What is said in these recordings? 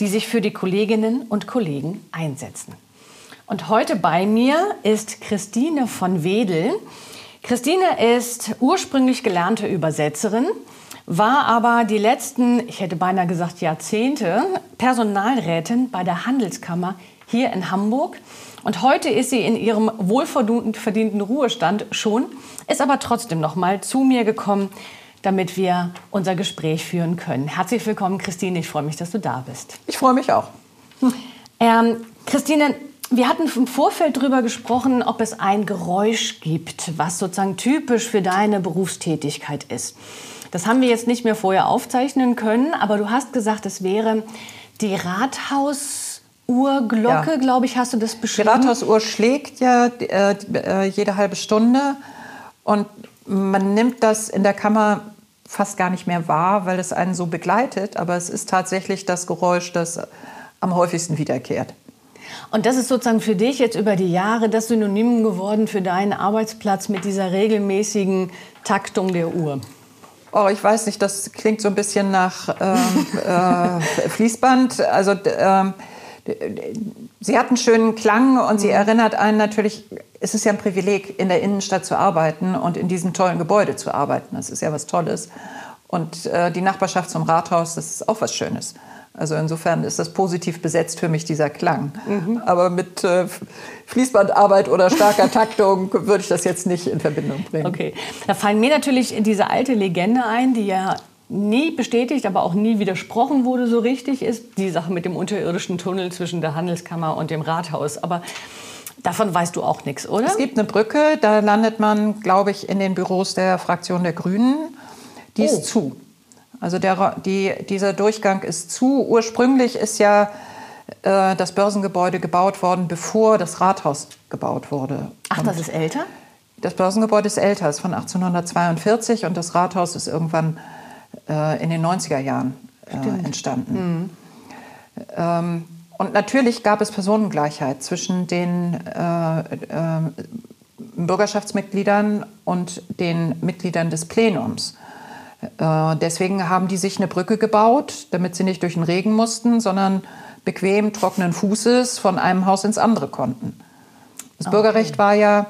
die sich für die Kolleginnen und Kollegen einsetzen. Und heute bei mir ist Christine von Wedel. Christine ist ursprünglich gelernte Übersetzerin, war aber die letzten, ich hätte beinahe gesagt Jahrzehnte, Personalrätin bei der Handelskammer hier in Hamburg. Und heute ist sie in ihrem wohlverdienten Ruhestand schon, ist aber trotzdem noch mal zu mir gekommen, damit wir unser Gespräch führen können. Herzlich willkommen, Christine. Ich freue mich, dass du da bist. Ich freue mich auch. Ähm, Christine, wir hatten im Vorfeld darüber gesprochen, ob es ein Geräusch gibt, was sozusagen typisch für deine Berufstätigkeit ist. Das haben wir jetzt nicht mehr vorher aufzeichnen können, aber du hast gesagt, es wäre die Rathausuhrglocke, ja. glaube ich, hast du das beschrieben? Die Rathausuhr schlägt ja äh, äh, jede halbe Stunde und man nimmt das in der Kammer fast gar nicht mehr wahr, weil es einen so begleitet, aber es ist tatsächlich das Geräusch, das am häufigsten wiederkehrt. Und das ist sozusagen für dich jetzt über die Jahre das Synonym geworden für deinen Arbeitsplatz mit dieser regelmäßigen Taktung der Uhr. Oh, ich weiß nicht, das klingt so ein bisschen nach ähm, äh, Fließband. Also ähm, sie hat einen schönen Klang und sie mhm. erinnert einen natürlich, es ist ja ein Privileg, in der Innenstadt zu arbeiten und in diesem tollen Gebäude zu arbeiten. Das ist ja was Tolles. Und äh, die Nachbarschaft zum Rathaus, das ist auch was Schönes. Also insofern ist das positiv besetzt für mich, dieser Klang. Mhm. Aber mit äh, Fließbandarbeit oder starker Taktung würde ich das jetzt nicht in Verbindung bringen. Okay, da fallen mir natürlich diese alte Legende ein, die ja nie bestätigt, aber auch nie widersprochen wurde so richtig, ist die Sache mit dem unterirdischen Tunnel zwischen der Handelskammer und dem Rathaus. Aber davon weißt du auch nichts, oder? Es gibt eine Brücke, da landet man, glaube ich, in den Büros der Fraktion der Grünen. Die oh. ist zu. Also der, die, dieser Durchgang ist zu. Ursprünglich ist ja äh, das Börsengebäude gebaut worden, bevor das Rathaus gebaut wurde. Ach, und das ist älter? Das Börsengebäude ist älter, ist von 1842 und das Rathaus ist irgendwann äh, in den 90er Jahren äh, entstanden. Mhm. Ähm, und natürlich gab es Personengleichheit zwischen den äh, äh, Bürgerschaftsmitgliedern und den Mitgliedern des Plenums. Äh, deswegen haben die sich eine Brücke gebaut, damit sie nicht durch den Regen mussten, sondern bequem trockenen Fußes von einem Haus ins andere konnten. Das okay. Bürgerrecht war ja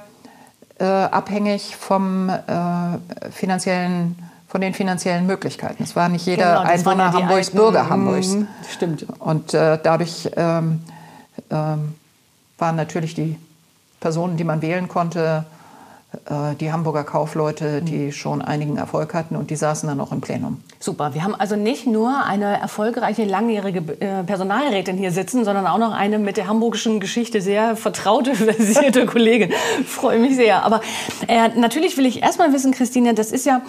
äh, abhängig vom äh, finanziellen, von den finanziellen Möglichkeiten. Es war nicht jeder genau, Einwohner Hamburgs Bürger mhm, Hamburgs. Stimmt. Und äh, dadurch ähm, ähm, waren natürlich die Personen, die man wählen konnte, äh, die Hamburger Kaufleute, die mhm. schon einigen Erfolg hatten und die saßen dann auch im Plenum. Super. Wir haben also nicht nur eine erfolgreiche, langjährige äh, Personalrätin hier sitzen, sondern auch noch eine mit der hamburgischen Geschichte sehr vertraute, versierte Kollegin. Freue mich sehr. Aber äh, natürlich will ich erstmal wissen, Christine, das ist ja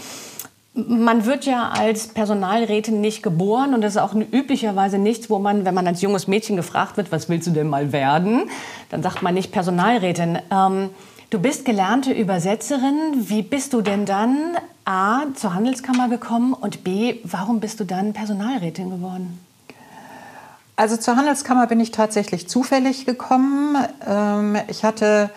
man wird ja als Personalrätin nicht geboren und das ist auch üblicherweise nichts, wo man, wenn man als junges Mädchen gefragt wird, was willst du denn mal werden, dann sagt man nicht Personalrätin. Ähm, Du bist gelernte Übersetzerin. Wie bist du denn dann A zur Handelskammer gekommen und B, warum bist du dann Personalrätin geworden? Also zur Handelskammer bin ich tatsächlich zufällig gekommen. Ähm, ich hatte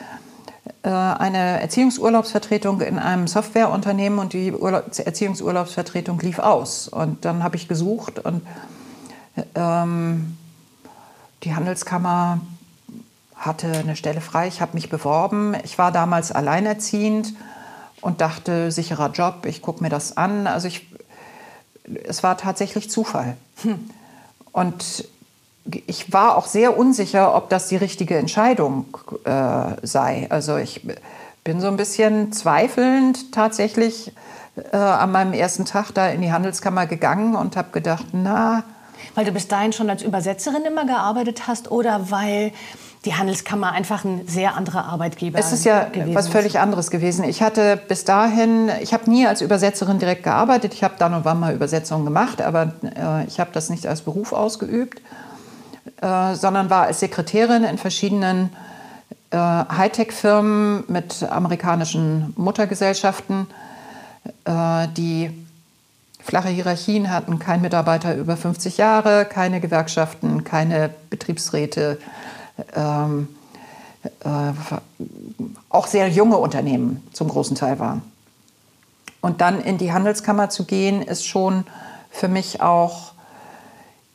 eine Erziehungsurlaubsvertretung in einem Softwareunternehmen und die Erziehungsurlaubsvertretung lief aus. Und dann habe ich gesucht und ähm, die Handelskammer hatte eine Stelle frei, ich habe mich beworben. Ich war damals alleinerziehend und dachte, sicherer Job, ich gucke mir das an. Also ich, es war tatsächlich Zufall. Hm. Und ich war auch sehr unsicher, ob das die richtige Entscheidung äh, sei. Also ich bin so ein bisschen zweifelnd tatsächlich äh, an meinem ersten Tag da in die Handelskammer gegangen und habe gedacht, na. Weil du bis dahin schon als Übersetzerin immer gearbeitet hast oder weil die Handelskammer einfach ein sehr anderer Arbeitgeber Es ist ja was völlig anderes gewesen. Ich hatte bis dahin, ich habe nie als Übersetzerin direkt gearbeitet. Ich habe dann und wann mal Übersetzungen gemacht, aber äh, ich habe das nicht als Beruf ausgeübt. Äh, sondern war als Sekretärin in verschiedenen äh, Hightech-Firmen mit amerikanischen Muttergesellschaften, äh, die flache Hierarchien hatten, kein Mitarbeiter über 50 Jahre, keine Gewerkschaften, keine Betriebsräte, ähm, äh, auch sehr junge Unternehmen zum großen Teil waren. Und dann in die Handelskammer zu gehen, ist schon für mich auch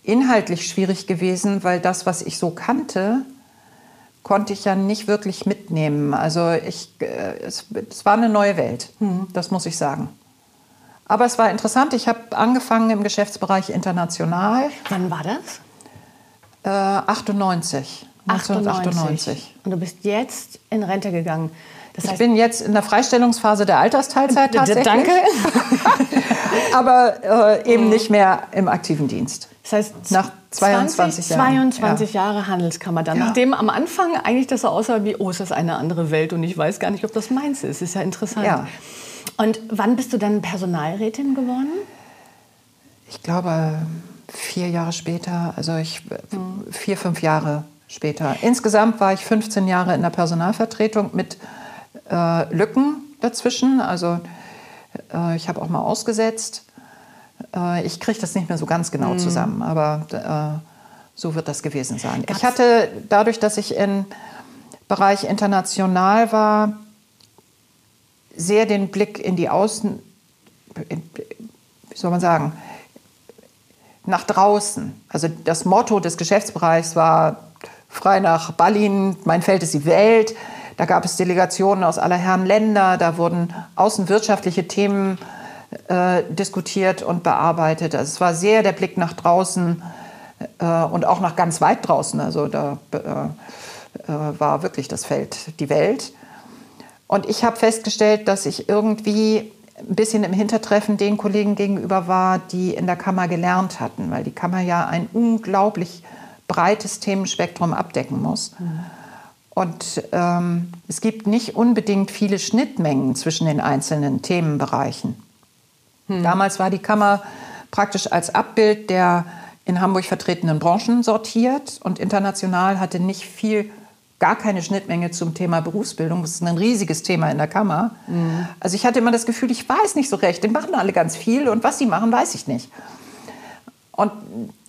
inhaltlich schwierig gewesen, weil das, was ich so kannte, konnte ich ja nicht wirklich mitnehmen. Also ich, äh, es, es war eine neue Welt, hm, das muss ich sagen. Aber es war interessant. Ich habe angefangen im Geschäftsbereich international. Wann war das? Äh, 98. 1998. Und du bist jetzt in Rente gegangen. Das heißt, ich bin jetzt in der Freistellungsphase der Altersteilzeit tatsächlich. Danke. Aber äh, eben nicht mehr im aktiven Dienst. Das heißt, nach 22 20, Jahren. 22 ja. Jahre Handelskammer dann. Ja. Nachdem am Anfang eigentlich das so aussah wie, oh, ist das eine andere Welt und ich weiß gar nicht, ob das meins ist. Ist ja interessant. Ja. Und wann bist du dann Personalrätin geworden? Ich glaube, vier Jahre später, also ich, hm. vier, fünf Jahre später. Insgesamt war ich 15 Jahre in der Personalvertretung mit äh, Lücken dazwischen. Also äh, ich habe auch mal ausgesetzt. Äh, ich kriege das nicht mehr so ganz genau mhm. zusammen, aber äh, so wird das gewesen sein. Gab's? Ich hatte dadurch, dass ich im Bereich international war, sehr den Blick in die Außen, wie soll man sagen, nach draußen. Also das Motto des Geschäftsbereichs war frei nach Berlin, mein Feld ist die Welt. Da gab es Delegationen aus aller Herren Länder, da wurden außenwirtschaftliche Themen äh, diskutiert und bearbeitet. Also es war sehr der Blick nach draußen äh, und auch nach ganz weit draußen. Also da äh, äh war wirklich das Feld die Welt. Und ich habe festgestellt, dass ich irgendwie ein bisschen im Hintertreffen den Kollegen gegenüber war, die in der Kammer gelernt hatten, weil die Kammer ja ein unglaublich breites Themenspektrum abdecken muss. Mhm. Und ähm, es gibt nicht unbedingt viele Schnittmengen zwischen den einzelnen Themenbereichen. Mhm. Damals war die Kammer praktisch als Abbild der in Hamburg vertretenen Branchen sortiert und international hatte nicht viel, gar keine Schnittmenge zum Thema Berufsbildung. Das ist ein riesiges Thema in der Kammer. Mhm. Also ich hatte immer das Gefühl, ich weiß nicht so recht. Die machen alle ganz viel und was sie machen, weiß ich nicht. Und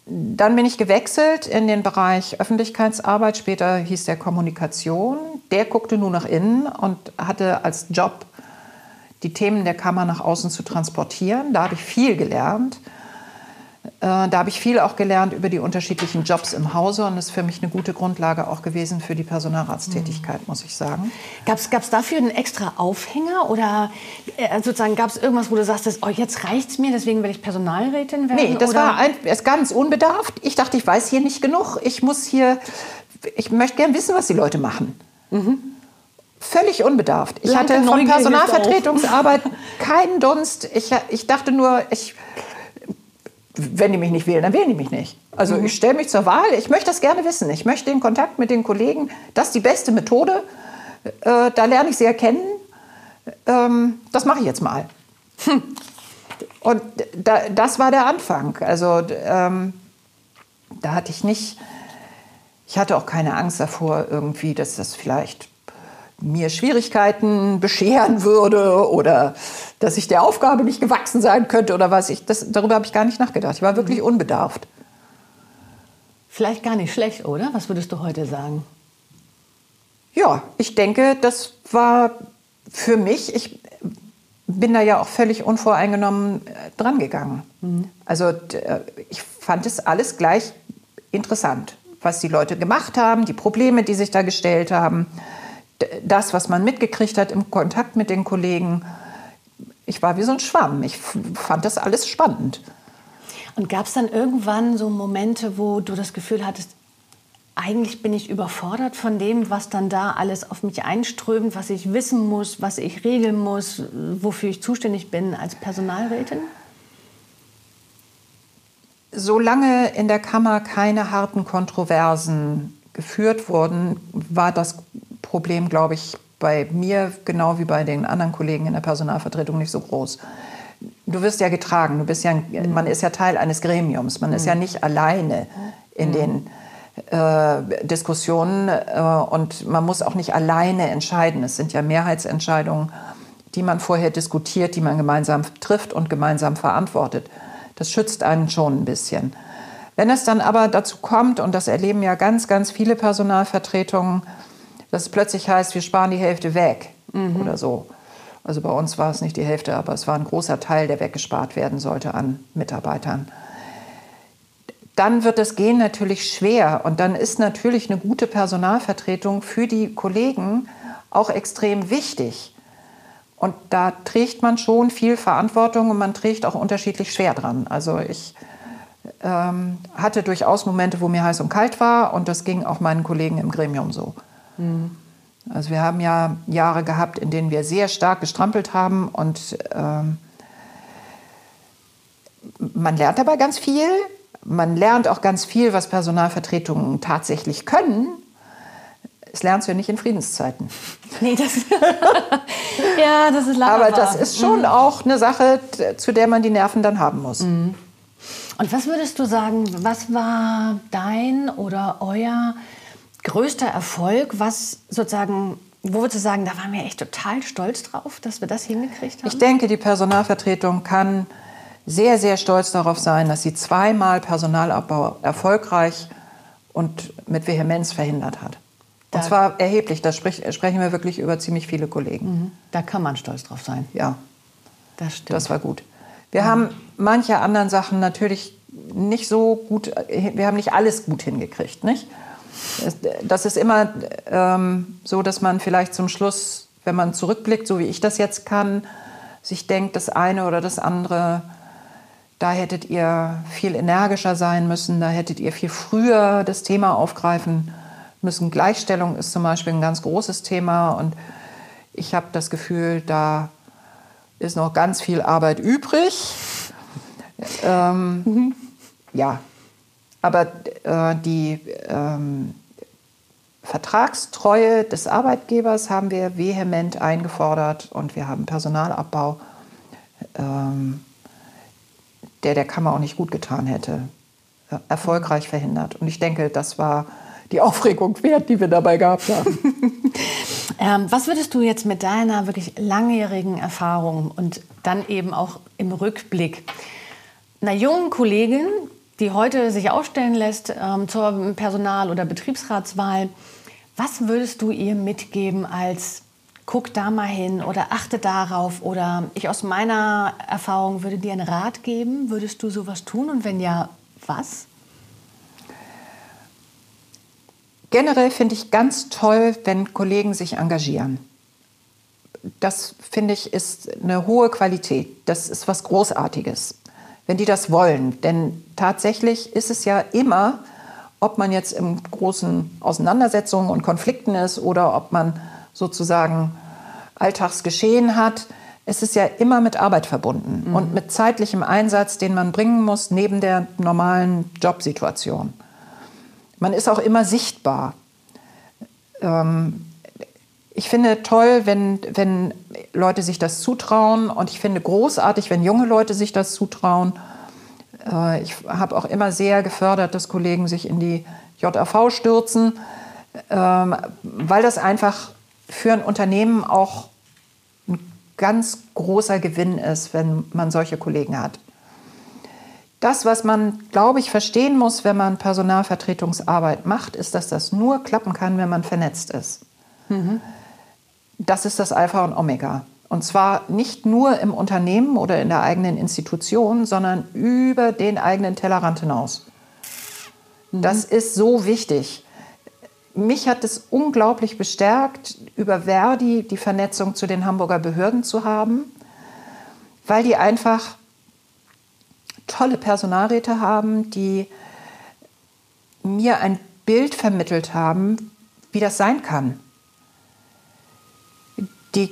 dann bin ich gewechselt in den Bereich Öffentlichkeitsarbeit, später hieß der Kommunikation. Der guckte nur nach innen und hatte als Job die Themen der Kammer nach außen zu transportieren. Da habe ich viel gelernt. Äh, da habe ich viel auch gelernt über die unterschiedlichen Jobs im Hause und das ist für mich eine gute Grundlage auch gewesen für die Personalratstätigkeit, muss ich sagen. Gab es dafür einen extra Aufhänger oder äh, sozusagen gab es irgendwas, wo du sagst, oh, jetzt reicht es mir, deswegen will ich Personalrätin werden? Nee, das oder? war ein, ist ganz unbedarft. Ich dachte, ich weiß hier nicht genug. Ich muss hier, ich möchte gerne wissen, was die Leute machen. Mhm. Völlig unbedarft. Ich Blanke hatte von Personalvertretungsarbeit keinen Dunst. Ich, ich dachte nur, ich wenn die mich nicht wählen, dann wählen die mich nicht. Also mhm. ich stelle mich zur Wahl, ich möchte das gerne wissen. Ich möchte den Kontakt mit den Kollegen, das ist die beste Methode. Äh, da lerne ich sie erkennen. Ähm, das mache ich jetzt mal. Hm. Und da, das war der Anfang. Also ähm, da hatte ich nicht, ich hatte auch keine Angst davor, irgendwie, dass das vielleicht mir Schwierigkeiten bescheren würde oder dass ich der Aufgabe nicht gewachsen sein könnte oder was ich. Das, darüber habe ich gar nicht nachgedacht. Ich war wirklich mhm. unbedarft. Vielleicht gar nicht schlecht, oder? Was würdest du heute sagen? Ja, ich denke, das war für mich, ich bin da ja auch völlig unvoreingenommen äh, drangegangen. Mhm. Also ich fand es alles gleich interessant, was die Leute gemacht haben, die Probleme, die sich da gestellt haben das, was man mitgekriegt hat im Kontakt mit den Kollegen, ich war wie so ein Schwamm. Ich fand das alles spannend. Und gab es dann irgendwann so Momente, wo du das Gefühl hattest, eigentlich bin ich überfordert von dem, was dann da alles auf mich einströmt, was ich wissen muss, was ich regeln muss, wofür ich zuständig bin als Personalrätin? Solange in der Kammer keine harten Kontroversen geführt wurden, war das Problem, glaube ich, bei mir genau wie bei den anderen Kollegen in der Personalvertretung nicht so groß. Du wirst ja getragen, du bist ja, mhm. man ist ja Teil eines Gremiums, man ist ja mhm. nicht alleine in, mhm. den, äh, Diskussionen äh, und man muss auch nicht alleine entscheiden. Es sind ja Mehrheitsentscheidungen, die man vorher diskutiert, die man gemeinsam trifft und gemeinsam verantwortet. Das schützt einen schon ein bisschen. Wenn es dann aber dazu kommt, und das erleben ja ganz, ganz viele Personalvertretungen, dass es plötzlich heißt, wir sparen die Hälfte weg mhm. oder so. Also bei uns war es nicht die Hälfte, aber es war ein großer Teil, der weggespart werden sollte an Mitarbeitern. Dann wird das Gehen natürlich schwer und dann ist natürlich eine gute Personalvertretung für die Kollegen auch extrem wichtig. Und da trägt man schon viel Verantwortung und man trägt auch unterschiedlich schwer dran. Also ich ähm, hatte durchaus Momente, wo mir heiß und kalt war und das ging auch meinen Kollegen im Gremium so. Mhm. Also wir haben ja Jahre gehabt, in denen wir sehr stark gestrampelt haben und ähm, man lernt dabei ganz viel. Man lernt auch ganz viel, was Personalvertretungen tatsächlich können. Das lernst du ja nicht in Friedenszeiten. Nee, das, ja, das ist leider Aber das ist schon mhm. auch eine Sache, zu der man die Nerven dann haben muss. Mhm. Und was würdest du sagen, was war dein oder euer größter Erfolg, was sozusagen, wo würdest du sagen, da waren wir echt total stolz drauf, dass wir das hingekriegt haben? Ich denke, die Personalvertretung kann sehr, sehr stolz darauf sein, dass sie zweimal Personalabbau erfolgreich und mit Vehemenz verhindert hat. Und da zwar erheblich, da sprich, sprechen wir wirklich über ziemlich viele Kollegen. Mhm. Da kann man stolz drauf sein. Ja, das stimmt. Das war gut. Wir haben manche anderen Sachen natürlich nicht so gut, wir haben nicht alles gut hingekriegt, nicht? Das ist immer ähm, so, dass man vielleicht zum Schluss, wenn man zurückblickt, so wie ich das jetzt kann, sich denkt, das eine oder das andere, da hättet ihr viel energischer sein müssen, da hättet ihr viel früher das Thema aufgreifen müssen. Gleichstellung ist zum Beispiel ein ganz großes Thema und ich habe das Gefühl, da ist noch ganz viel Arbeit übrig. Ähm, mhm. Ja, aber äh, die ähm, Vertragstreue des Arbeitgebers haben wir vehement eingefordert und wir haben Personalabbau, ähm, der der Kammer auch nicht gut getan hätte, äh, erfolgreich verhindert. Und ich denke, das war die Aufregung wert, die wir dabei gehabt haben. ähm, was würdest du jetzt mit deiner wirklich langjährigen Erfahrung und dann eben auch im Rückblick einer jungen Kollegin, die heute sich ausstellen lässt ähm, zur Personal- oder Betriebsratswahl, was würdest du ihr mitgeben als guck da mal hin oder achte darauf oder ich aus meiner Erfahrung würde dir einen Rat geben, würdest du sowas tun und wenn ja, was? Generell finde ich ganz toll, wenn Kollegen sich engagieren. Das finde ich ist eine hohe Qualität. Das ist was Großartiges wenn die das wollen. Denn tatsächlich ist es ja immer, ob man jetzt in großen Auseinandersetzungen und Konflikten ist oder ob man sozusagen Alltagsgeschehen hat, es ist ja immer mit Arbeit verbunden mhm. und mit zeitlichem Einsatz, den man bringen muss neben der normalen Jobsituation. Man ist auch immer sichtbar. Ähm, ich finde toll, wenn, wenn Leute sich das zutrauen und ich finde großartig, wenn junge Leute sich das zutrauen. Äh, ich habe auch immer sehr gefördert, dass Kollegen sich in die JAV stürzen, ähm, weil das einfach für ein Unternehmen auch ein ganz großer Gewinn ist, wenn man solche Kollegen hat. Das, was man, glaube ich, verstehen muss, wenn man Personalvertretungsarbeit macht, ist, dass das nur klappen kann, wenn man vernetzt ist. Mhm. Das ist das Alpha und Omega. Und zwar nicht nur im Unternehmen oder in der eigenen Institution, sondern über den eigenen Tellerrand hinaus. Mhm. Das ist so wichtig. Mich hat es unglaublich bestärkt, über Verdi die Vernetzung zu den Hamburger Behörden zu haben, weil die einfach tolle Personalräte haben, die mir ein Bild vermittelt haben, wie das sein kann die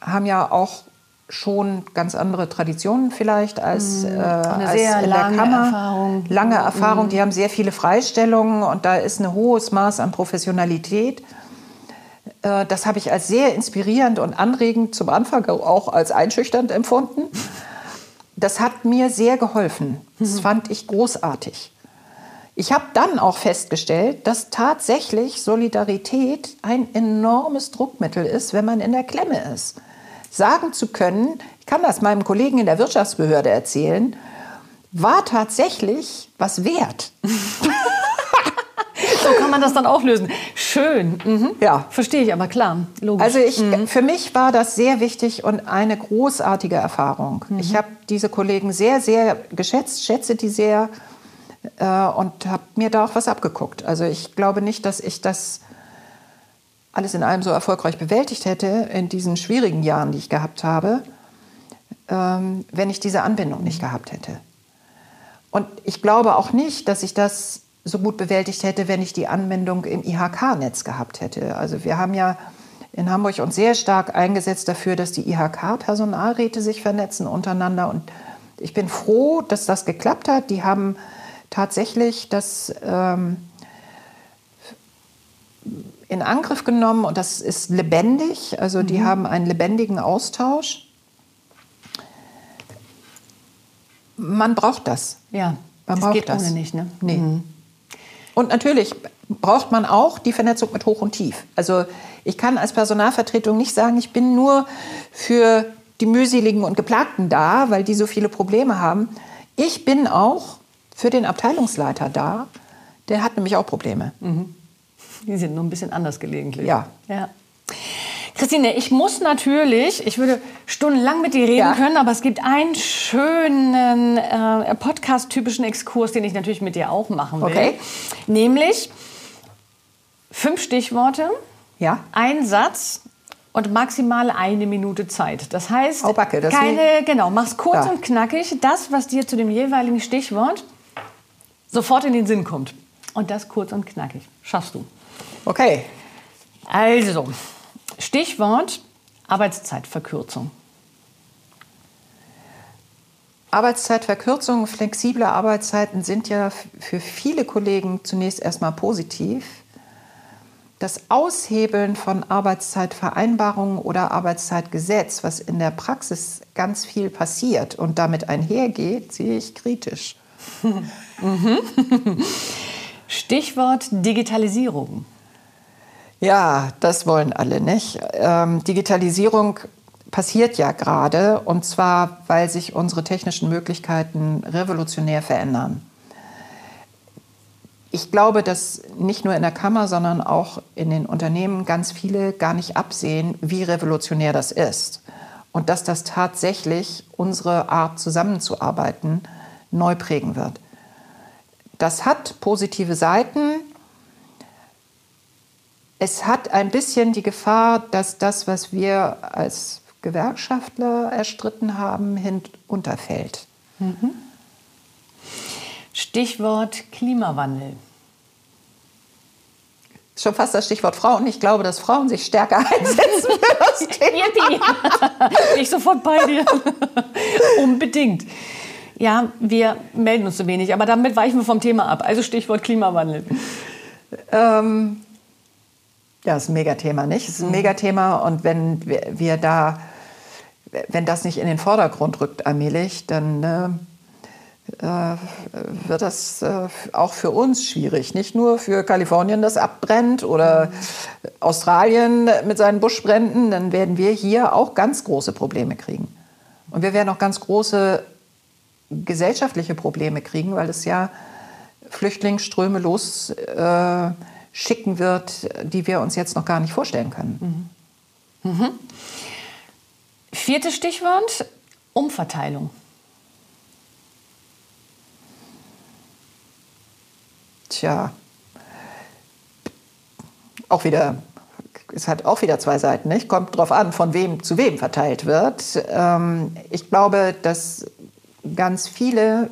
haben ja auch schon ganz andere Traditionen vielleicht als, mhm. äh, als in der Kammer. Erfahrung. Lange Erfahrung. Mhm. Die haben sehr viele Freistellungen und da ist ein hohes Maß an Professionalität. Äh, das habe ich als sehr inspirierend und anregend zum Anfang auch als einschüchternd empfunden. Das hat mir sehr geholfen. Das mhm. fand ich großartig. ich habe dann auch festgestellt, dass tatsächlich Solidarität ein enormes Druckmittel ist, wenn man in der Klemme ist. Sagen zu können, ich kann das meinem Kollegen in der Wirtschaftsbehörde erzählen, war tatsächlich was wert. so kann man das dann auch lösen. Schön. Mhm. Ja. Verstehe ich aber klar. Logisch. Also ich, mhm. für mich war das sehr wichtig und eine großartige Erfahrung. Mhm. Ich habe diese Kollegen sehr, sehr geschätzt, schätze die sehr äh, und habe mir da auch was abgeguckt. Also ich glaube nicht, dass ich das alles in allem so erfolgreich bewältigt hätte in diesen schwierigen Jahren, die ich gehabt habe, ähm, wenn ich diese Anbindung nicht gehabt hätte. Und ich glaube auch nicht, dass ich das so gut bewältigt hätte, wenn ich die Anbindung im IHK-Netz gehabt hätte. Also wir haben ja in Hamburg uns sehr stark eingesetzt dafür, dass die IHK-Personalräte sich vernetzen untereinander. Und ich bin froh, dass das geklappt hat. Die haben tatsächlich das ähm, in Angriff genommen und das ist lebendig. Also die mhm. haben einen lebendigen Austausch. Man braucht das. Ja, man das braucht geht das. ohne nicht. Ne? Nee. Mhm. Und natürlich braucht man auch die Vernetzung mit Hoch und Tief. Also ich kann als Personalvertretung nicht sagen, ich bin nur für die mühseligen und Geplagten da, weil die so viele Probleme haben. Ich bin auch für den Abteilungsleiter da. Der hat nämlich auch Probleme. Mhm. Die sind nur ein bisschen anders gelegentlich. Ja. ja. Christine, ich muss natürlich, ich würde stundenlang mit dir reden ja. können, aber es gibt einen schönen äh, Podcast-typischen Exkurs, den ich natürlich mit dir auch machen will. Okay. Nämlich fünf Stichworte, ja. ein Satz und maximal eine Minute Zeit. Das heißt, Backe, das keine, genau, mach's kurz ja. und knackig, das, was dir zu dem jeweiligen Stichwort sofort in den Sinn kommt. Und das kurz und knackig. Schaffst du. Okay. Also, Stichwort Arbeitszeitverkürzung. Arbeitszeitverkürzung, flexible Arbeitszeiten sind ja für viele Kollegen zunächst erstmal positiv. Das Aushebeln von Arbeitszeitvereinbarungen oder Arbeitszeitgesetz, was in der Praxis ganz viel passiert und damit einhergeht, sehe ich kritisch. Stichwort Digitalisierung. Ja, das wollen alle nicht. Ähm, Digitalisierung passiert ja gerade und zwar, weil sich unsere technischen Möglichkeiten revolutionär verändern. Ich glaube, dass nicht nur in der Kammer, sondern auch in den Unternehmen ganz viele gar nicht absehen, wie revolutionär das ist. Und dass das tatsächlich unsere Art zusammenzuarbeiten neu prägen wird. Das hat positive Seiten, es hat ein bisschen die Gefahr, dass das, was wir als Gewerkschaftler erstritten haben, hinunterfällt. Mhm. Stichwort Klimawandel. Schon fast das Stichwort Frauen. Ich glaube, dass Frauen sich stärker einsetzen für das Thema. ich sofort bei dir. Unbedingt. Ja, wir melden uns zu wenig, aber damit weichen wir vom Thema ab. Also Stichwort Klimawandel. Ähm, ja, ist ein Megathema, nicht? Ist ein mhm. Megathema und wenn wir da, wenn das nicht in den Vordergrund rückt allmählich, dann äh, äh, wird das äh, auch für uns schwierig. Nicht nur für Kalifornien, das abbrennt oder mhm. Australien mit seinen Buschbränden, dann werden wir hier auch ganz große Probleme kriegen. Und wir werden auch ganz große gesellschaftliche Probleme kriegen, weil es ja Flüchtlingsströme los äh, schicken wird, die wir uns jetzt noch gar nicht vorstellen können. Mhm. Mhm. Viertes Stichwort, Umverteilung. Tja, auch wieder, es hat auch wieder zwei Seiten, nicht? Kommt darauf an, von wem zu wem verteilt wird. Ähm, ich glaube, dass ganz viele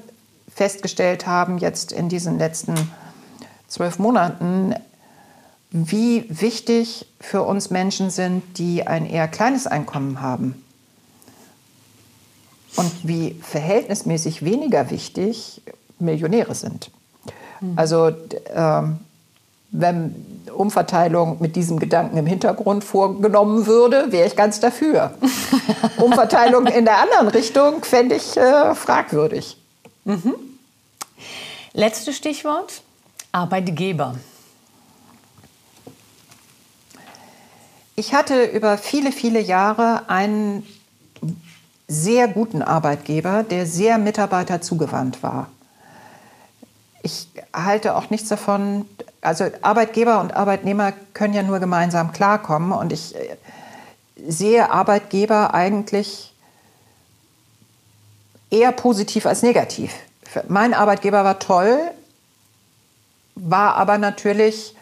festgestellt haben, jetzt in diesen letzten zwölf Monaten, wie wichtig für uns Menschen sind, die ein eher kleines Einkommen haben. Und wie verhältnismäßig weniger wichtig Millionäre sind. Mhm. Also ähm, wenn Umverteilung mit diesem Gedanken im Hintergrund vorgenommen würde, wäre ich ganz dafür. Umverteilung in der anderen Richtung fände ich äh, fragwürdig. Mhm. Letztes Stichwort, Arbeitgeber. Ich hatte über viele, viele Jahre einen sehr guten Arbeitgeber, der sehr mitarbeiterzugewandt war. Ich halte auch nichts davon, also Arbeitgeber und Arbeitnehmer können ja nur gemeinsam klarkommen und ich äh, sehe Arbeitgeber eigentlich eher positiv als negativ. Mein Arbeitgeber war toll, war aber natürlich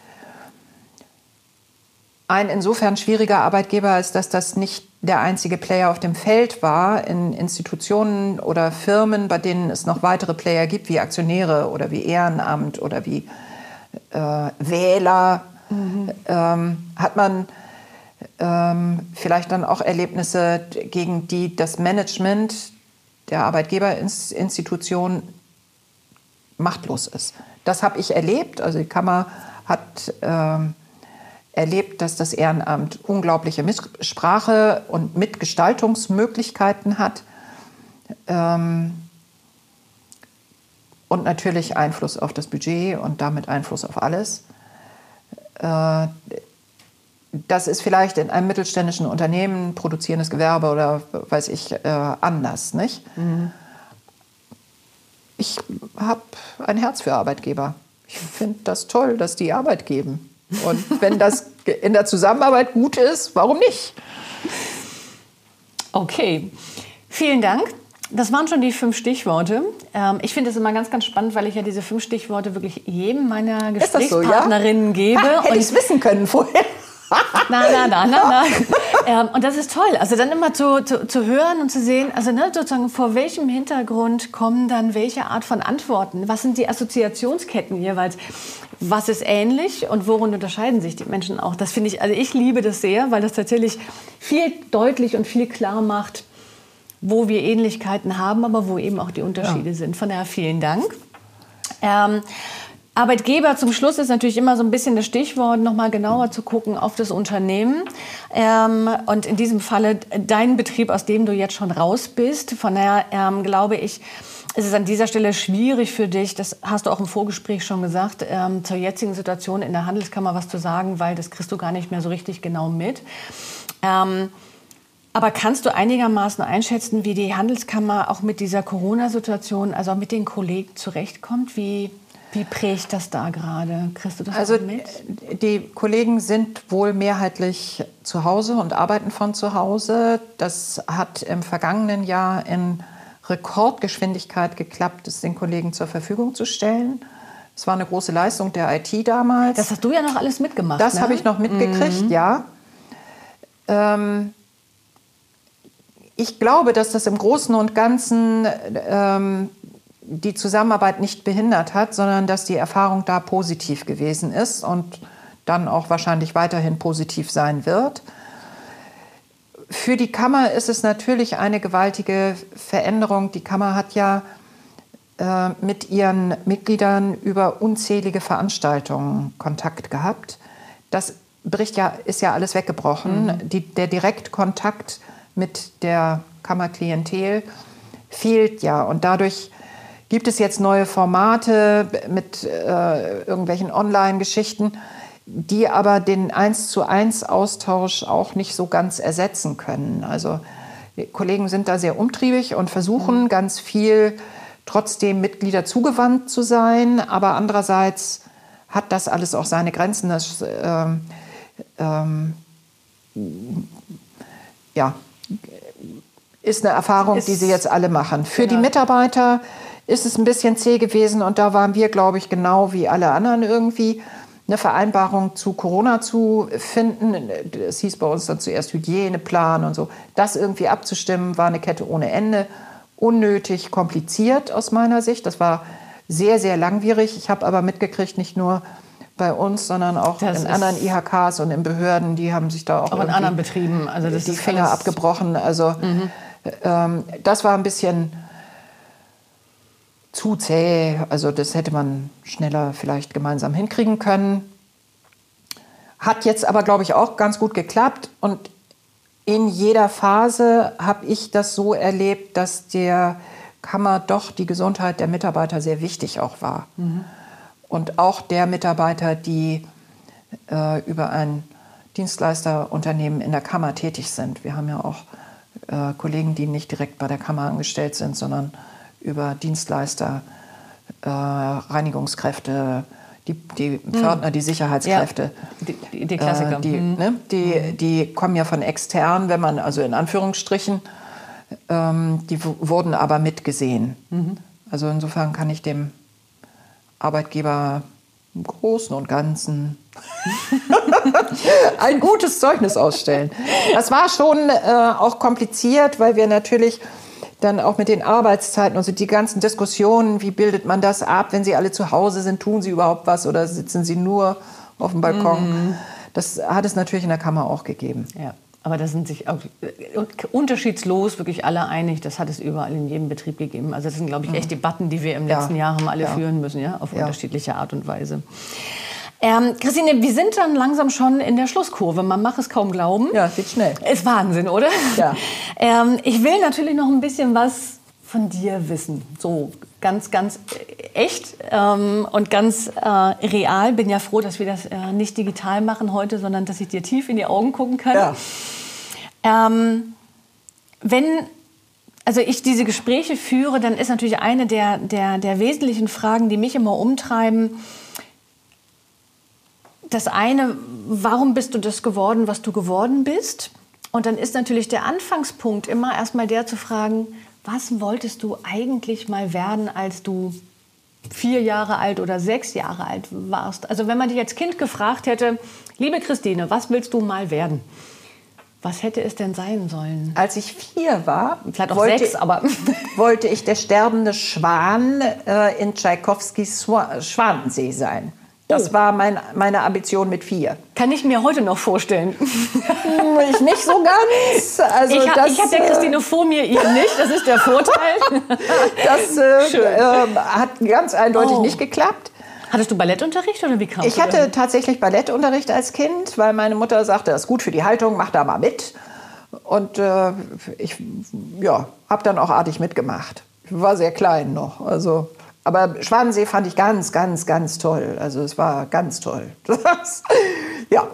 ein insofern schwieriger Arbeitgeber, als dass das nicht der einzige Player auf dem Feld war. In Institutionen oder Firmen, bei denen es noch weitere Player gibt, wie Aktionäre oder wie Ehrenamt oder wie äh, Wähler, mhm. ähm, hat man ähm, vielleicht dann auch Erlebnisse, gegen die das Management der Arbeitgeberinstitution machtlos ist. Das habe ich erlebt. Also die Kammer hat ähm, erlebt, dass das Ehrenamt unglaubliche Mitsprache und Mitgestaltungsmöglichkeiten hat. Ähm, und natürlich Einfluss auf das Budget und damit Einfluss auf alles. Äh, das ist vielleicht in einem mittelständischen Unternehmen, produzierendes Gewerbe oder weiß ich, äh, anders. Nicht? Mhm. Ich habe ein Herz für Arbeitgeber. Ich finde das toll, dass die Arbeit geben. Und wenn das in der Zusammenarbeit gut ist, warum nicht? Okay, vielen Dank. Das waren schon die fünf Stichworte. Ähm, ich finde es immer ganz, ganz spannend, weil ich ja diese fünf Stichworte wirklich jedem meiner Gesprächspartnerinnen so, ja? gebe. Ha, hätte ich es wissen können vorher. Na, na, na, na, na. ähm, und das ist toll. Also dann immer zu, zu, zu hören und zu sehen, also ne, sozusagen vor welchem Hintergrund kommen dann welche Art von Antworten? Was sind die Assoziationsketten jeweils? Was ist ähnlich und worin unterscheiden sich die Menschen auch? Das finde ich, also ich liebe das sehr, weil das tatsächlich viel deutlich und viel klar macht, wo wir Ähnlichkeiten haben, aber wo eben auch die Unterschiede ja. sind. Von daher vielen Dank. Ähm, Arbeitgeber zum Schluss ist natürlich immer so ein bisschen das Stichwort, nochmal genauer zu gucken auf das Unternehmen. Ähm, und in diesem Falle dein Betrieb, aus dem du jetzt schon raus bist. Von daher ähm, glaube ich, ist es an dieser Stelle schwierig für dich, das hast du auch im Vorgespräch schon gesagt, ähm, zur jetzigen Situation in der Handelskammer was zu sagen, weil das kriegst du gar nicht mehr so richtig genau mit. Ähm, aber kannst du einigermaßen einschätzen, wie die Handelskammer auch mit dieser Corona-Situation, also auch mit den Kollegen zurechtkommt? Wie, wie prägt das da gerade? Kriegst du das also, mit? Die Kollegen sind wohl mehrheitlich zu Hause und arbeiten von zu Hause. Das hat im vergangenen Jahr in Rekordgeschwindigkeit geklappt, es den Kollegen zur Verfügung zu stellen. Es war eine große Leistung der IT damals. Das hast du ja noch alles mitgemacht. Das ne? habe ich noch mitgekriegt, mhm. ja. Ähm, ich glaube, dass das im Großen und Ganzen ähm, die Zusammenarbeit nicht behindert hat, sondern dass die Erfahrung da positiv gewesen ist und dann auch wahrscheinlich weiterhin positiv sein wird. Für die Kammer ist es natürlich eine gewaltige Veränderung. Die Kammer hat ja äh, mit ihren Mitgliedern über unzählige Veranstaltungen Kontakt gehabt. Das bricht ja, ist ja alles weggebrochen. Mhm. Die, der Direktkontakt mit der Kammerklientel fehlt ja und dadurch gibt es jetzt neue Formate mit äh, irgendwelchen Online-Geschichten, die aber den 1 zu 1 Austausch auch nicht so ganz ersetzen können. Also die Kollegen sind da sehr umtriebig und versuchen mhm. ganz viel trotzdem Mitglieder zugewandt zu sein, aber andererseits hat das alles auch seine Grenzen. Das, ähm, ähm, ja, ist eine Erfahrung, ist, die sie jetzt alle machen. Für genau. die Mitarbeiter ist es ein bisschen zäh gewesen und da waren wir, glaube ich, genau wie alle anderen irgendwie eine Vereinbarung zu Corona zu finden. Es hieß bei uns dann zuerst Hygieneplan und so. Das irgendwie abzustimmen, war eine Kette ohne Ende. Unnötig kompliziert aus meiner Sicht. Das war sehr, sehr langwierig. Ich habe aber mitgekriegt, nicht nur bei uns, sondern auch das in anderen IHKs und in Behörden, die haben sich da auch, auch in anderen Betrieben also die Finger abgebrochen. Also mhm. ähm, das war ein bisschen zu zäh. Also das hätte man schneller vielleicht gemeinsam hinkriegen können. Hat jetzt aber, glaube ich, auch ganz gut geklappt. Und in jeder Phase habe ich das so erlebt, dass der Kammer doch die Gesundheit der Mitarbeiter sehr wichtig auch war. Mhm. und auch der Mitarbeiter, die äh, über ein Dienstleisterunternehmen in der Kammer tätig sind. Wir haben ja auch äh, Kollegen, die nicht direkt bei der Kammer angestellt sind, sondern über Dienstleister, äh, Reinigungskräfte, die, die Pförtner, hm. die Sicherheitskräfte. Ja, die, die, Klassiker. Äh, die, hm. ne, die, hm. die kommen ja von extern, wenn man, also in Anführungsstrichen, ähm, die wurden aber mitgesehen. Mhm. Also insofern kann ich dem Arbeitgeber im Großen und Ganzen ein gutes Zeugnis ausstellen. Das war schon äh, auch kompliziert, weil wir natürlich dann auch mit den Arbeitszeiten und so die ganzen Diskussionen, wie bildet man das ab, wenn sie alle zu Hause sind, tun sie überhaupt was oder sitzen sie nur auf dem Balkon? Mhm. Das hat es natürlich in der Kammer auch gegeben. Ja. Aber da sind sich auch äh, unterschiedslos wirklich alle einig. Das hat es überall in jedem Betrieb gegeben. Also das sind, glaube ich, echt mhm. Debatten, die wir im letzten ja. Jahr haben alle ja. führen müssen, ja, auf unterschiedliche Art und Weise. Ähm, Christine, wir sind dann langsam schon in der Schlusskurve. Man macht es kaum glauben. Ja, geht schnell. Ist Wahnsinn, oder? Ja. ähm, ich will natürlich noch ein bisschen was von dir wissen. So ganz, ganz echt ähm, und ganz äh, real. Bin ja froh, dass wir das äh, nicht digital machen heute, sondern dass ich dir tief in die Augen gucken kann. Ja. Ähm, wenn also ich diese Gespräche führe, dann ist natürlich eine der, der, der wesentlichen Fragen, die mich immer umtreiben, das eine, warum bist du das geworden, was du geworden bist? Und dann ist natürlich der Anfangspunkt immer erstmal der zu fragen, was wolltest du eigentlich mal werden, als du vier Jahre alt oder sechs Jahre alt warst? Also wenn man dich als Kind gefragt hätte, liebe Christine, was willst du mal werden? Was hätte es denn sein sollen? Als ich vier war, vielleicht auch wollte, sechs, aber wollte ich der sterbende Schwan äh, in Tschaikowskis Schwanensee sein. Das oh. war mein, meine Ambition mit vier. Kann ich mir heute noch vorstellen. ich nicht so ganz. Also ich habe hab der Christine vor mir, ihr nicht. Das ist der Vorteil. das äh, äh, hat ganz eindeutig oh. nicht geklappt. Hattest du Ballettunterricht oder wie kam Ich hatte denn? tatsächlich Ballettunterricht als Kind, weil meine Mutter sagte, das ist gut für die Haltung, mach da mal mit. Und äh, ich ja, habe dann auch artig mitgemacht. Ich war sehr klein noch. Also aber Schwanensee fand ich ganz, ganz, ganz toll. Also es war ganz toll. Das, ja,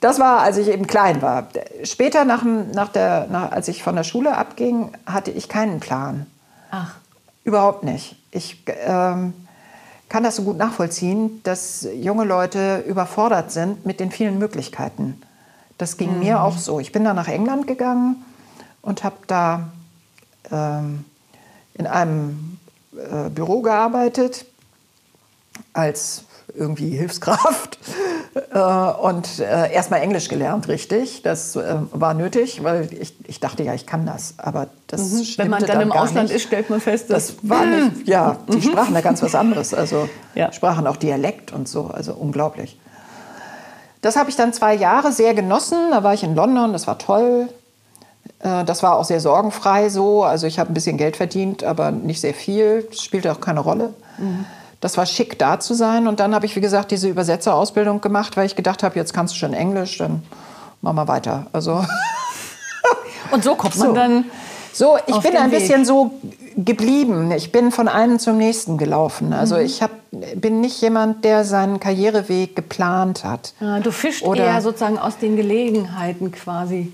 das war, als ich eben klein war. Später, nach, nach der, nach, als ich von der Schule abging, hatte ich keinen Plan. Ach. Überhaupt nicht. Ich ähm, kann das so gut nachvollziehen, dass junge Leute überfordert sind mit den vielen Möglichkeiten. Das ging mhm. mir auch so. Ich bin dann nach England gegangen und habe da ähm, in einem äh, Büro gearbeitet als irgendwie Hilfskraft äh, und äh, erstmal Englisch gelernt, richtig. Das äh, war nötig, weil ich, ich dachte ja, ich kann das. Aber das mhm. Wenn man dann, dann im Ausland nicht. ist, stellt man fest, das war nicht. Ja, die mhm. sprachen da ganz was anderes. Also ja. sprachen auch Dialekt und so. Also unglaublich. Das habe ich dann zwei Jahre sehr genossen. Da war ich in London, das war toll. Äh, das war auch sehr sorgenfrei so. Also ich habe ein bisschen Geld verdient, aber nicht sehr viel. Das spielte auch keine Rolle. Mhm. Das war schick, da zu sein. Und dann habe ich, wie gesagt, diese Übersetzerausbildung gemacht, weil ich gedacht habe, jetzt kannst du schon Englisch, dann machen wir weiter. Also Und so kommt man so. dann. So, ich bin ein Weg. bisschen so geblieben. Ich bin von einem zum nächsten gelaufen. Also mhm. ich hab, bin nicht jemand, der seinen Karriereweg geplant hat. Ja, du fischst Oder eher sozusagen aus den Gelegenheiten quasi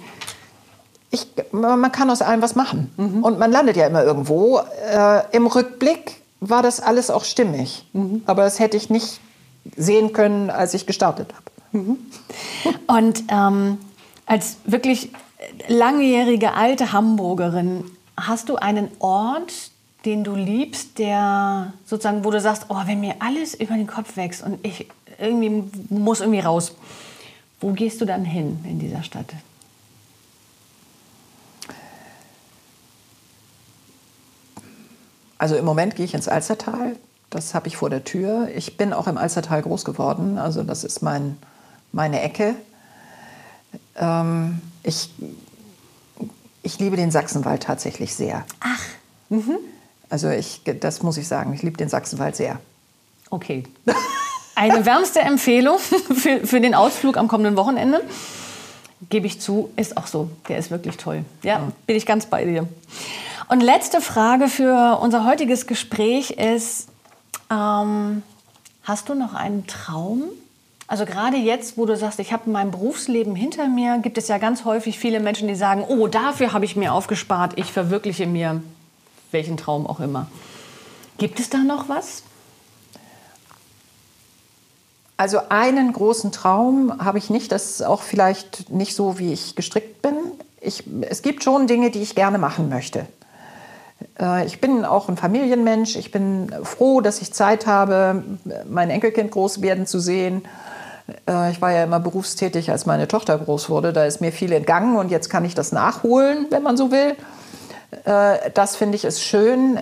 ich, man kann aus allem was machen. Mhm. Und man landet ja immer irgendwo. Äh, Im Rückblick war das alles auch stimmig. Mhm. Aber das hätte ich nicht sehen können, als ich gestartet habe. Mhm. Und ähm, als wirklich langjährige alte Hamburgerin, hast du einen Ort, den du liebst, der sozusagen, wo du sagst, oh, wenn mir alles über den Kopf wächst und ich irgendwie muss irgendwie raus. Wo gehst du dann hin in dieser Stadt? Also im Moment gehe ich ins Alstertal. Das habe ich vor der Tür. Ich bin auch im Alstertal groß geworden. Also das ist mein, meine Ecke. Ähm, ich, ich liebe den Sachsenwald tatsächlich sehr. Ach. Mhm. Also ich, das muss ich sagen. Ich liebe den Sachsenwald sehr. Okay. Eine wärmste Empfehlung für, für den Ausflug am kommenden Wochenende. Gebe ich zu, ist auch so. Der ist wirklich toll. Ja, bin ich ganz bei dir. Und letzte Frage für unser heutiges Gespräch ist, ähm, Hast du noch einen Traum? Also gerade jetzt, wo du sagst, ich habe mein Berufsleben hinter mir, gibt es ja ganz häufig viele Menschen, die sagen, oh, dafür habe ich mir aufgespart, ich verwirkliche mir welchen Traum auch immer. Gibt es da noch was? Also einen großen Traum habe ich nicht. Das ist auch vielleicht nicht so, wie ich gestrickt bin. Ich, es gibt schon Dinge, die ich gerne machen möchte. Äh, ich bin auch ein Familienmensch. Ich bin froh, dass ich Zeit habe, mein Enkelkind groß werden zu sehen. Äh, ich war ja immer berufstätig, als meine Tochter groß wurde. Da ist mir viel entgangen und jetzt kann ich das nachholen, wenn man so will. Äh, das finde ich ist schön.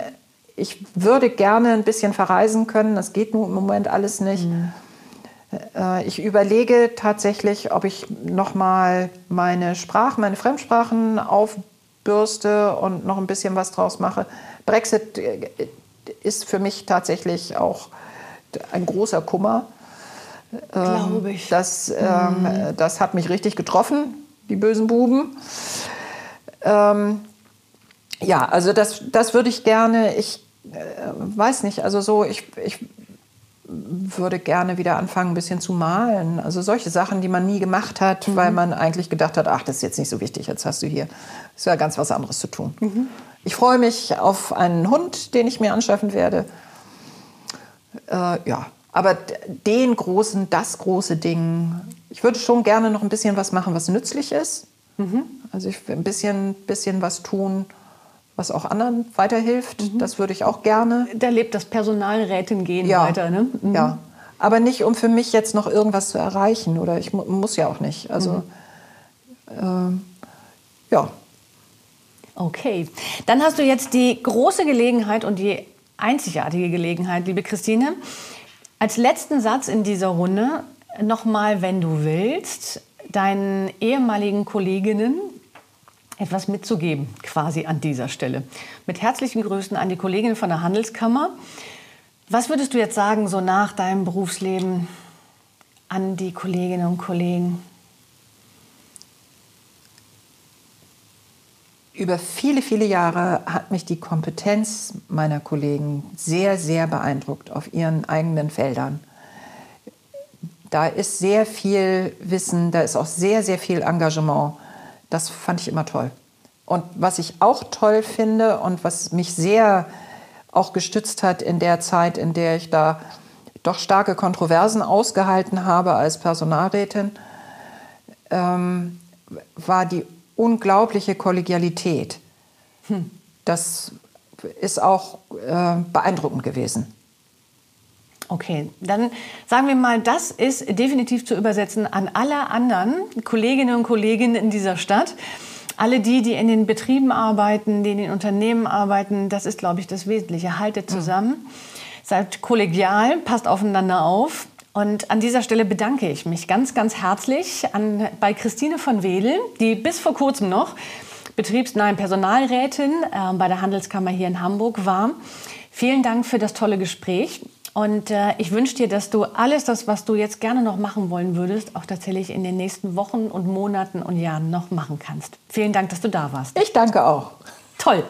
Ich würde gerne ein bisschen verreisen können. Das geht nur im Moment alles nicht. Mhm. Ich überlege tatsächlich, ob ich noch mal meine Sprachen, meine Fremdsprachen aufbürste und noch ein bisschen was draus mache. Brexit äh, ist für mich tatsächlich auch ein großer Kummer. Glaube ich. Das, ähm, mhm. das hat mich richtig getroffen, die bösen Buben. Ähm, ja, also das, das würde ich gerne. Ich äh, weiß nicht, also so, ich, ich würde gerne wieder anfangen, ein bisschen zu malen. Also solche Sachen, die man nie gemacht hat, mhm. weil man eigentlich gedacht hat, ach, das ist jetzt nicht so wichtig, jetzt hast du hier ist ja ganz was anderes zu tun. Mhm. Ich freue mich auf einen Hund, den ich mir anschaffen werde. Äh, ja, aber den großen, das große Ding, ich würde schon gerne noch ein bisschen was machen, was nützlich ist. Mhm. Also ich ein bisschen, bisschen was tun, was auch anderen weiterhilft. Mhm. Das würde ich auch gerne. Da lebt das Personalrätin-Gehen ja. weiter, ne? Mhm. Ja. Aber nicht, um für mich jetzt noch irgendwas zu erreichen. Oder ich mu muss ja auch nicht. Also, mhm. äh, ja. Okay. Dann hast du jetzt die große Gelegenheit und die einzigartige Gelegenheit, liebe Christine, als letzten Satz in dieser Runde nochmal, wenn du willst, deinen ehemaligen Kolleginnen, etwas mitzugeben, quasi an dieser Stelle. Mit herzlichen Grüßen an die Kollegin von der Handelskammer. Was würdest du jetzt sagen, so nach deinem Berufsleben, an die Kolleginnen und Kollegen? Über viele, viele Jahre hat mich die Kompetenz meiner Kollegen sehr, sehr beeindruckt auf ihren eigenen Feldern. Da ist sehr viel Wissen, da ist auch sehr, sehr viel Engagement. Das fand ich immer toll. Und was ich auch toll finde und was mich sehr auch gestützt hat in der Zeit, in der ich da doch starke Kontroversen ausgehalten habe als Personalrätin, ähm, war die unglaubliche Kollegialität. Hm. Das ist auch äh, beeindruckend gewesen. Okay, dann sagen wir mal, das ist definitiv zu übersetzen an alle anderen Kolleginnen und Kollegen in dieser Stadt. Alle die, die in den Betrieben arbeiten, die in den Unternehmen arbeiten, das ist, glaube ich, das Wesentliche. Haltet zusammen, mhm. seid kollegial, passt aufeinander auf. Und an dieser Stelle bedanke ich mich ganz, ganz herzlich an, bei Christine von Wedel, die bis vor kurzem noch betriebsnahe Personalrätin äh, bei der Handelskammer hier in Hamburg war. Vielen Dank für das tolle Gespräch. Und äh, ich wünsche dir, dass du alles das, was du jetzt gerne noch machen wollen würdest, auch tatsächlich in den nächsten Wochen und Monaten und Jahren noch machen kannst. Vielen Dank, dass du da warst. Ich danke auch. Toll.